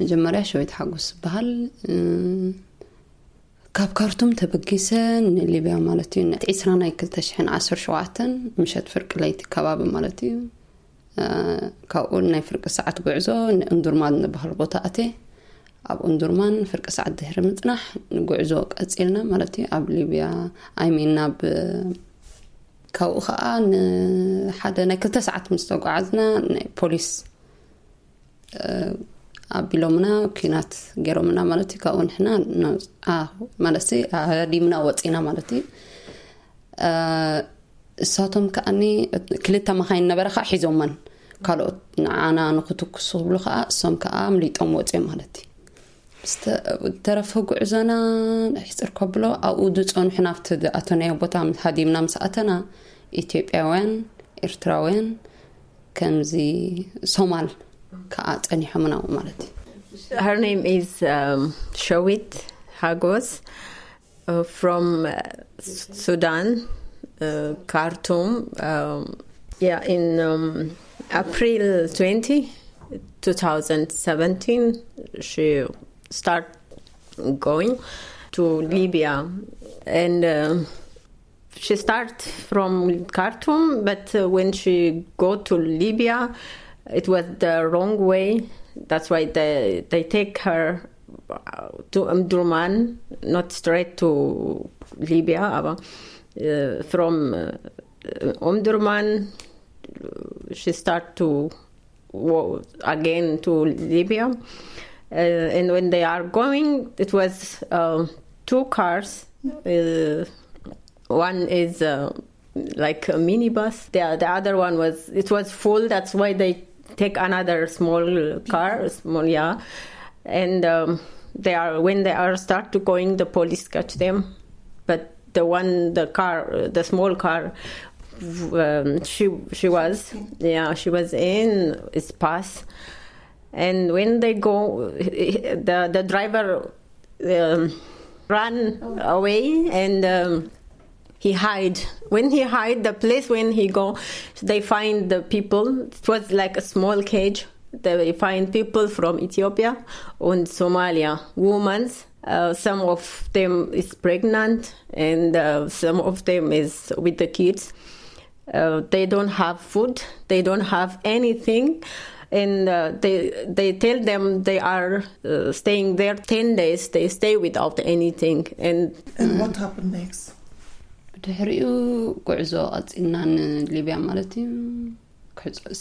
መጀመርያ ሸወይት ሓጎስ ዝበሃል ካብ ካርቱም ተበጊሰን ንሊብያ ማለት እዩ ዒስራ ናይ 217 ምሸት ፍርቂ ለይቲ ከባቢ ማለት እዩ ካብኡ ናይ ፍርቂ ሰዓት ጉዕዞ ንእንዱርማን ዝበሃል ቦታ ኣተ ኣብ እንዱርማን ፍርቂ ሰዓት ድሕሪ ምፅናሕ ንጉዕዞ ቀፂልና ማለት እዩ ኣብ ሊብያ ኣይሚን ናብ ካብኡ ከዓ ንሓደ ናይ ክልተ ሰዓት ምስ ተጓዓዝና ናይ ፖሊስ ኣቢሎምና ኩናት ገይሮምና ማለት እዩ። ካብኡ ንሕና ማለት ዲምና ወፂና ማለት እዩ። እሳቶም ከዓኒ ክልተ መካይን ነበረ ከዓ ሒዞመን ካልኦት ንዓና ንክትክሱ ክብሉ ከዓ እሶም ከዓ ምሊጦም ወፅዮም ማለት እዩ። ተረፈ ጉዕዞና ሕፅር ከብሎ ኣብኡ ዝፀንሑ ናብቲ ኣተናዮ ቦታ ሃዲምና ምስ ኣተና ኢትዮጵያውያን ኤርትራውያን ከምዚ ሶማል ከዓ ፀኒሖምና ማለት እዩ Her name is um, Shawit Hagos uh, from uh, Sudan, uh, Khartoum. Um, yeah, in um, April 20, 2017, she started going to Libya. And uh, she started from Khartoum, but uh, when she go to Libya, it was the wrong way. That's why they, they take her to Umdurman, not straight to Libya. Uh, from uh, Umdurman, she start to go again to Libya. Uh, and when they are going, it was uh, two cars. Uh, one is uh, like a minibus. The, the other one was it was full. That's why they take another small car, small yeah. And um, they are when they are start to going, the police catch them. But the one, the car, the small car, um, she she was yeah she was in its pass and when they go the the driver um, ran away and um, he hide. When he hide the place when he go they find the people. It was like a small cage. They find people from ethiopia and somalia. Women uh, some of them is pregnant and uh, some of them is with the kids. Uh, they don't have food. They don't have anything. And uh, they they tell them they are uh, staying there 10 days. They stay without anything. And And what happened next? ድሕሪኡ ጉዕዞ ቀፂልና ንሊብያ ማለት እዩ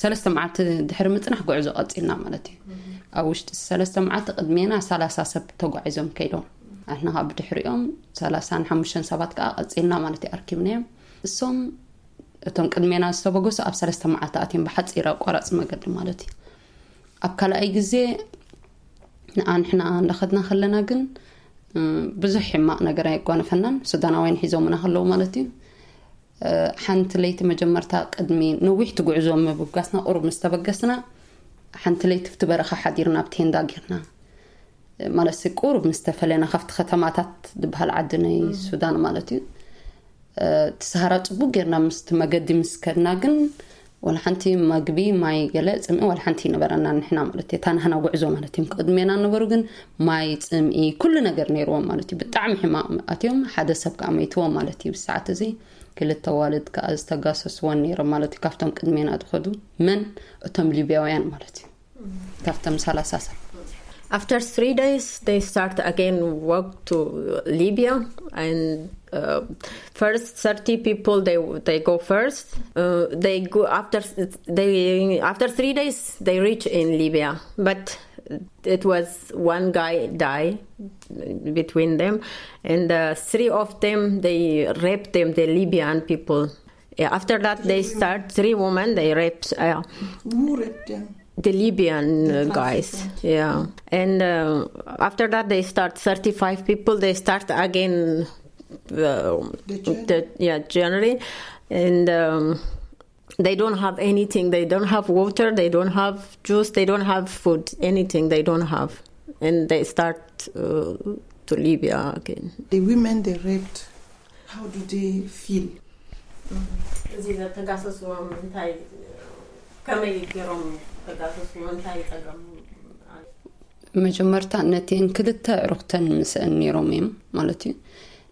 ሰለስተ መዓልቲ ድሕሪ ምፅናሕ ጉዕዞ ቀፂልና ማለት እዩ ኣብ ውሽጢ ሰለስተ መዓልቲ ቅድሜና ሰላሳ ሰብ ተጓዒዞም ከይዶም ኣሕና ከዓ ብድሕሪኦም ሰላሳን ሓሙሽተን ሰባት ከዓ ቀፂልና ማለት እዩ ኣርኪብናዮም እሶም እቶም ቅድሜና ዝተበገሱ ኣብ ሰለስተ መዓልቲ ኣትዮም ብሓፂር ኣቋራፂ መገዲ ማለት እዩ ኣብ ካልኣይ ግዜ ንኣንሕና እንዳኸድና ከለና ግን ብዙሕ ሕማቅ ነገር ኣይጓነፈናን ሱዳናውያን ሒዞምና ከለዉ ማለት እዩ ሓንቲ ለይቲ መጀመርታ ቅድሚ ነዊሕ ትጉዕዞ ምብጋስና ቁሩብ ምስ ተበገስና ሓንቲ ለይቲ ብቲ በረኻ ሓዲርና ኣብ ቴንዳ ጌርና ማለት ቁሩብ ምስ ተፈለና ካብቲ ከተማታት ዝበሃል ዓዲ ናይ ሱዳን ማለት እዩ ትሰሃራ ፅቡቅ ጌርና ምስቲ መገዲ ምስ ከድና ግን ወላ ሓንቲ መግቢ ማይ ገለ ፅምኢ ወላ ሓንቲ ነበረና ንሕና ማለት እዩ ታናህና ጉዕዞ ማለት እዮም ቅድሜና ነበሩ ግን ማይ ፅምኢ ኩሉ ነገር ነይርዎም ማለት እዩ ብጣዕሚ ሕማቅ ኣትዮም ሓደ ሰብ ከዓ መይትዎም ማለት እዩ ብሰዓት እዚ ክልተ ዋልድ ከዓ ዝተጋሰስዎን ነይሮም ማለት እዩ ካብቶም ቅድሜና ዝኸዱ መን እቶም ሊብያውያን ማለት እዩ ካብቶም ሰላሳ ሰብ After three days, they start again walk to Libya, and uh, first thirty people they they go first. Uh, they go after they after three days they reach in Libya, but it was one guy die between them, and uh, three of them they raped them, the Libyan people. Yeah, after that they start three women they raped. Who raped them? The Libyan uh, guys. Yeah. And uh, after that, they start 35 people. They start again uh, The journey? the, yeah, January. And um, they don't have anything. They don't have water. They don't have juice. They don't have food. Anything they don't have. And they start uh, to Libya again. The women they raped, how do they feel? መጀመርታ ነቲን ክልተ ዕሩክተን ምስአን ነይሮም እዮም ማለት እዩ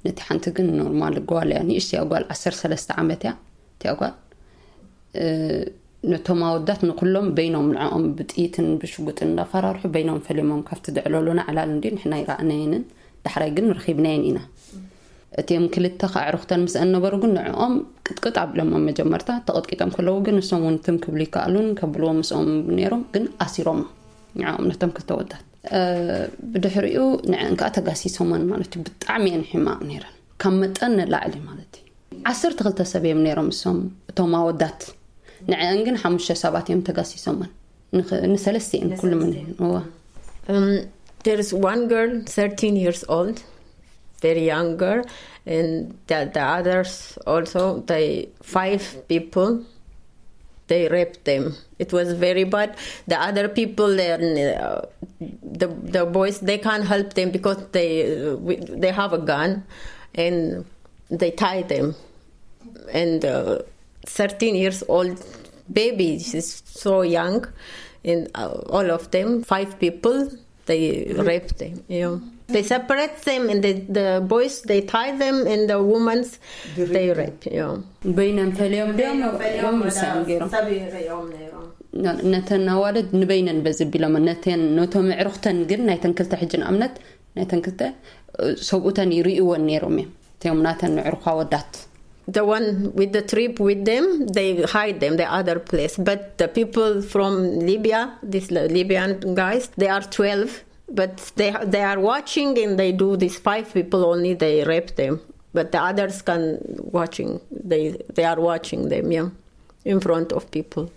ነቲ ሓንቲ ግን ኖርማል ጓል እያ ንእሽተያ ጓል 13 ዓመት እያ እቲያ ጓል እ፣ ነቶም ኣወዳት ንኩሎም በይኖም ንዕኦም ብጥይትን ብሽጉጥን እንዳፈራርሑ በይኖም ፈሊሞም ካብቲ ድዕለሉና ዕላል እንዲ ንሕና ይረኣናየንን ዳሕራይ ግን ረኪብናየን ኢና እቲኦም ክልተ ከዓ ዕሩክተን ምስአን ነበሩ ግን ንዕኦም ቅጥቅጥ ኣብሎሞም መጀመርታ ተቐጥቂጦም ከለዉ ግን ንሶም እውን ትም ክብሉ ይከኣሉን ከብልዎ ምስኦም ነይሮም ግን ኣሲሮም ንዕኦም ነቶም ክልተ ወዳት እ፣ ብድሕሪኡ ንዕን ከዓ ተጋሲሶመን ማለት እዩ ብጣዕሚ እየን ሕማቅ ነይረን ካብ መጠን ንላዕሊ ማለት እዩ ዓሰርተ ክልተ ሰብ እዮም ነይሮም እሶም እቶም ኣወዳት ንዕአን ግን ሓሙሽተ ሰባት እዮም ተጋሲሶመን ንኽ- ንሰለስተ እየን ኩሉ ምን እዋ Um, there's one girl, 13 years old, very young girl, and the, the others also, they five people, they raped them. It was very bad. The other people, uh, the the boys, they can't help them because they uh, they have a gun, and they tie them, and uh, 13 years old baby, she's so young, and uh, all of them, five people, they raped them. You know. They separate them, and the, the boys they tie them, and the women's They they rape rape. You know. በይነን ፈሊዮም ዲኦም ምሳን ገይሮም ነተን ኣዋልድ ንበይነን በዚ ቢሎም ነተን ነቶም ዕሩክተን ግን ናይተን ክልተ ሕጂ ንኣብነት ናይተን ክልተ እ፣ ሰብኡተን ይርእይዎን ነይሮም እዮም እቲኦም ናተን ዕሩኻ ወዳት The one with the trip with them, they hide them the other place. But the people from Libya, these Libyan guys, they are 12, but they they are watching and they do these five people only. They rape them, but the others can watching. They they are watching them, yeah, in front of people.